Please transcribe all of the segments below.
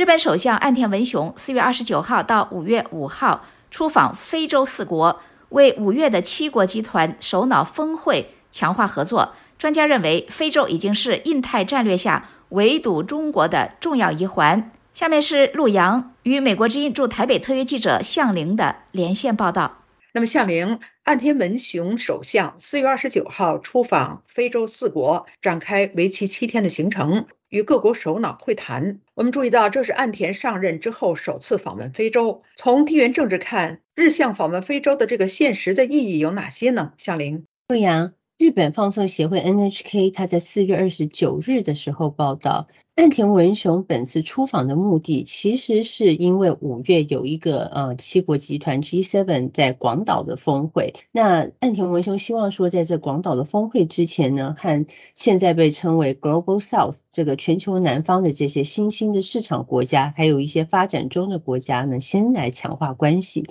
日本首相岸田文雄四月二十九号到五月五号出访非洲四国，为五月的七国集团首脑峰会强化合作。专家认为，非洲已经是印太战略下围堵中国的重要一环。下面是陆洋与美国之音驻台北特约记者向凌的连线报道。那么，向玲，岸田文雄首相四月二十九号出访非洲四国，展开为期七天的行程，与各国首脑会谈。我们注意到，这是岸田上任之后首次访问非洲。从地缘政治看，日向访问非洲的这个现实的意义有哪些呢？向玲，陆阳。日本放送协会 NHK，他在四月二十九日的时候报道，岸田文雄本次出访的目的，其实是因为五月有一个呃七国集团 G7 在广岛的峰会。那岸田文雄希望说，在这广岛的峰会之前呢，和现在被称为 Global South 这个全球南方的这些新兴的市场国家，还有一些发展中的国家呢，先来强化关系。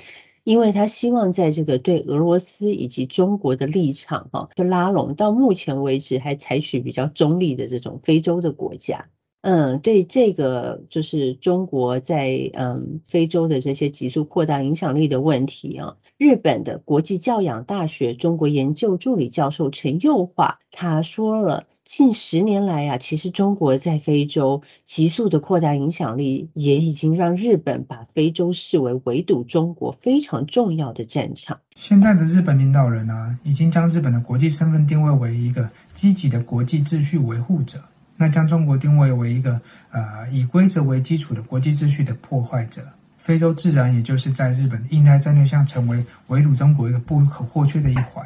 因为他希望在这个对俄罗斯以及中国的立场，哈，就拉拢到目前为止还采取比较中立的这种非洲的国家。嗯，对这个就是中国在嗯非洲的这些急速扩大影响力的问题啊，日本的国际教养大学中国研究助理教授陈佑华他说了，近十年来啊，其实中国在非洲急速的扩大影响力，也已经让日本把非洲视为围堵中国非常重要的战场。现在的日本领导人啊，已经将日本的国际身份定位为一个积极的国际秩序维护者。那将中国定位为一个呃以规则为基础的国际秩序的破坏者，非洲自然也就是在日本印太战略下成为围堵中国一个不可或缺的一环。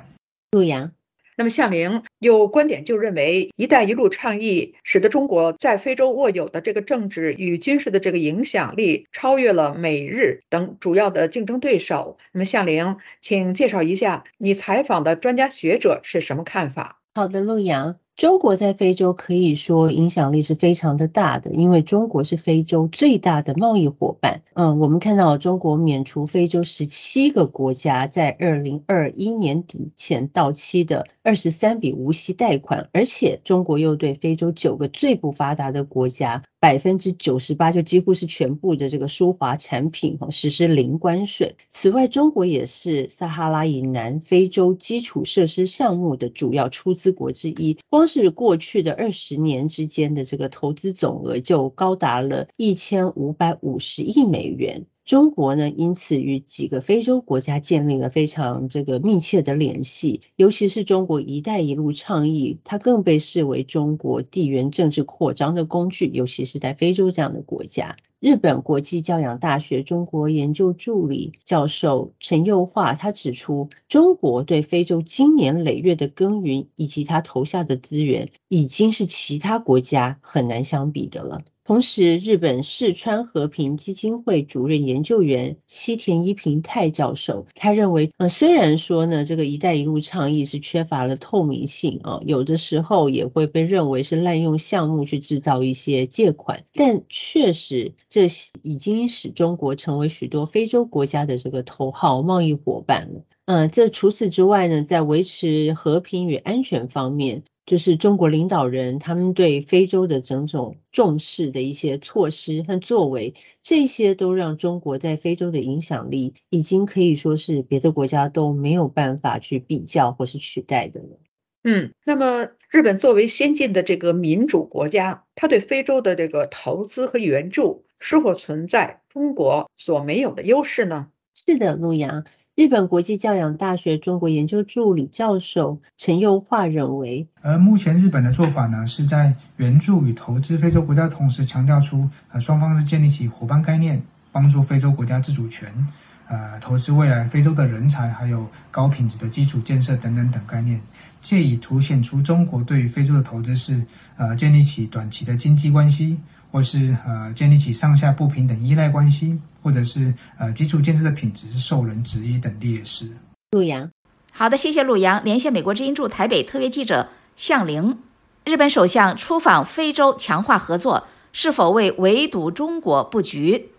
陆阳，那么向凌有观点就认为，一带一路倡议使得中国在非洲握有的这个政治与军事的这个影响力超越了美日等主要的竞争对手。那么向凌，请介绍一下你采访的专家学者是什么看法？好的，陆阳。中国在非洲可以说影响力是非常的大的，因为中国是非洲最大的贸易伙伴。嗯，我们看到中国免除非洲十七个国家在二零二一年底前到期的二十三笔无息贷款，而且中国又对非洲九个最不发达的国家。百分之九十八就几乎是全部的这个输华产品哈实施零关税。此外，中国也是撒哈拉以南非洲基础设施项目的主要出资国之一。光是过去的二十年之间的这个投资总额就高达了一千五百五十亿美元。中国呢，因此与几个非洲国家建立了非常这个密切的联系，尤其是中国“一带一路”倡议，它更被视为中国地缘政治扩张的工具，尤其是在非洲这样的国家。日本国际教养大学中国研究助理教授陈佑化他指出，中国对非洲经年累月的耕耘以及他投下的资源，已经是其他国家很难相比的了。同时，日本四川和平基金会主任研究员西田一平太教授，他认为，呃，虽然说呢，这个“一带一路”倡议是缺乏了透明性啊，有的时候也会被认为是滥用项目去制造一些借款，但确实，这已经使中国成为许多非洲国家的这个头号贸易伙伴了。嗯，这除此之外呢，在维持和平与安全方面。就是中国领导人他们对非洲的种种重视的一些措施和作为，这些都让中国在非洲的影响力已经可以说是别的国家都没有办法去比较或是取代的了。嗯，那么日本作为先进的这个民主国家，它对非洲的这个投资和援助是否存在中国所没有的优势呢？是的，陆阳。日本国际教养大学中国研究助理教授陈佑化认为，而目前日本的做法呢，是在援助与投资非洲国家同时，强调出呃双方是建立起伙伴概念，帮助非洲国家自主权，呃投资未来非洲的人才，还有高品质的基础建设等等等概念，借以凸显出中国对于非洲的投资是呃建立起短期的经济关系。或是呃建立起上下不平等依赖关系，或者是呃基础建设的品质是受人质疑等劣势。陆阳，好的，谢谢陆阳。连线美国之音驻台北特约记者向玲。日本首相出访非洲，强化合作，是否为围堵中国布局？